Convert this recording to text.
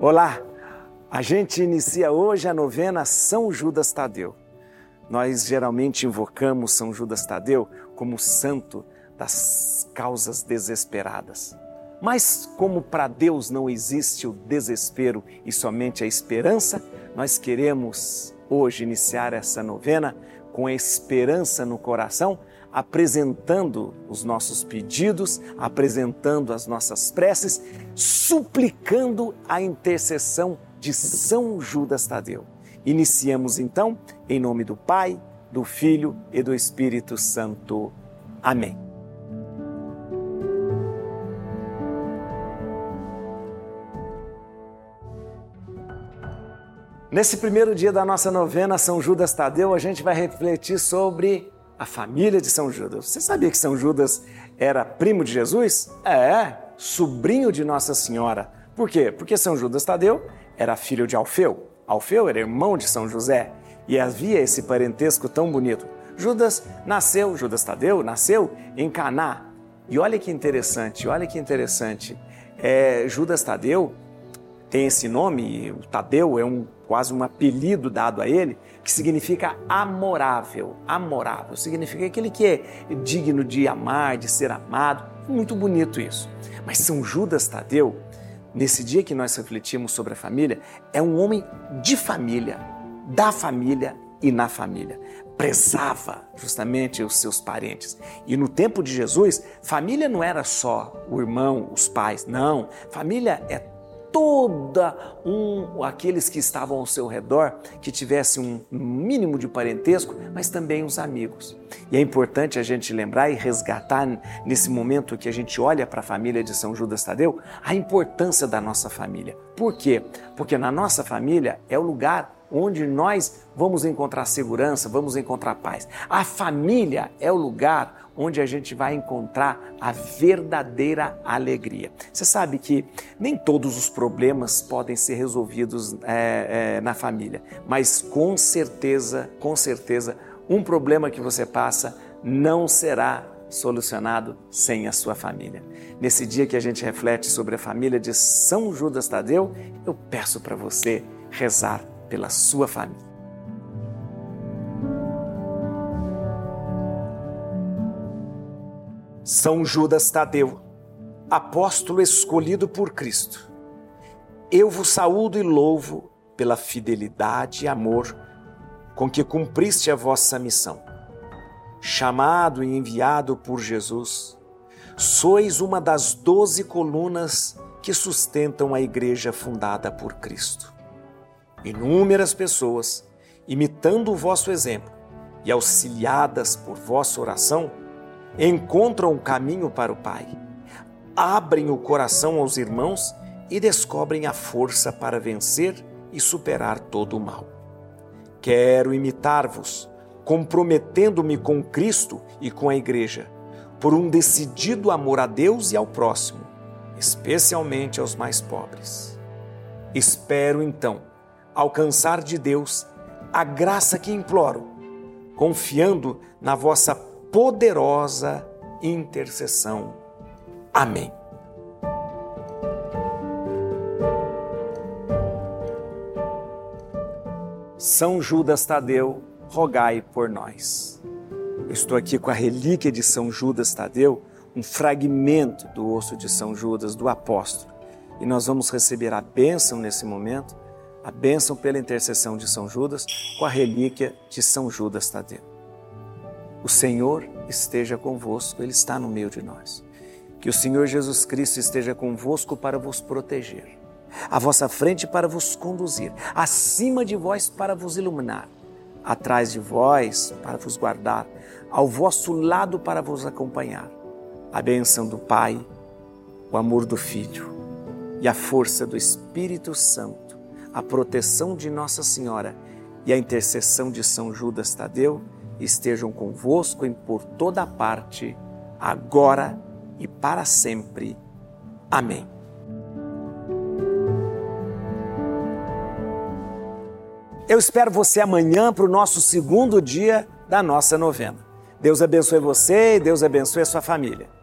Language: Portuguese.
Olá! A gente inicia hoje a novena São Judas Tadeu. Nós geralmente invocamos São Judas Tadeu como santo das causas desesperadas. Mas, como para Deus não existe o desespero e somente a esperança, nós queremos hoje iniciar essa novena com a esperança no coração apresentando os nossos pedidos, apresentando as nossas preces, suplicando a intercessão de São Judas Tadeu. Iniciamos então em nome do Pai, do Filho e do Espírito Santo. Amém. Nesse primeiro dia da nossa novena São Judas Tadeu, a gente vai refletir sobre a família de São Judas. Você sabia que São Judas era primo de Jesus? É, sobrinho de Nossa Senhora. Por quê? Porque São Judas Tadeu era filho de Alfeu. Alfeu era irmão de São José e havia esse parentesco tão bonito. Judas nasceu, Judas Tadeu nasceu em Caná. E olha que interessante, olha que interessante. É, Judas Tadeu tem esse nome, o Tadeu é um, quase um apelido dado a ele, que significa amorável. Amorável significa aquele que é digno de amar, de ser amado. Muito bonito isso. Mas São Judas Tadeu, nesse dia que nós refletimos sobre a família, é um homem de família, da família e na família. Prezava justamente os seus parentes. E no tempo de Jesus, família não era só o irmão, os pais, não. Família é toda um aqueles que estavam ao seu redor que tivessem um mínimo de parentesco, mas também os amigos. E é importante a gente lembrar e resgatar nesse momento que a gente olha para a família de São Judas Tadeu, a importância da nossa família. Por quê? Porque na nossa família é o lugar onde nós vamos encontrar segurança, vamos encontrar paz. A família é o lugar onde a gente vai encontrar a verdadeira alegria. Você sabe que nem todos os problemas podem ser resolvidos é, é, na família, mas com certeza, com certeza, um problema que você passa não será solucionado sem a sua família. Nesse dia que a gente reflete sobre a família de São Judas Tadeu, eu peço para você rezar pela sua família. São Judas Tadeu, apóstolo escolhido por Cristo, eu vos saúdo e louvo pela fidelidade e amor com que cumpriste a vossa missão. Chamado e enviado por Jesus, sois uma das doze colunas que sustentam a igreja fundada por Cristo. Inúmeras pessoas, imitando o vosso exemplo e auxiliadas por vossa oração, encontram o caminho para o Pai, abrem o coração aos irmãos e descobrem a força para vencer e superar todo o mal. Quero imitar-vos, comprometendo-me com Cristo e com a Igreja, por um decidido amor a Deus e ao próximo, especialmente aos mais pobres. Espero então alcançar de Deus a graça que imploro, confiando na vossa poderosa intercessão. Amém. São Judas Tadeu, rogai por nós. Estou aqui com a relíquia de São Judas Tadeu, um fragmento do osso de São Judas, do apóstolo. E nós vamos receber a bênção nesse momento, a bênção pela intercessão de São Judas, com a relíquia de São Judas Tadeu. O Senhor esteja convosco, Ele está no meio de nós. Que o Senhor Jesus Cristo esteja convosco para vos proteger, à vossa frente para vos conduzir, acima de vós para vos iluminar, atrás de vós para vos guardar, ao vosso lado para vos acompanhar. A bênção do Pai, o amor do Filho e a força do Espírito Santo, a proteção de Nossa Senhora e a intercessão de São Judas Tadeu estejam convosco em por toda parte, agora e para sempre. Amém. Eu espero você amanhã para o nosso segundo dia da nossa novena. Deus abençoe você e Deus abençoe a sua família.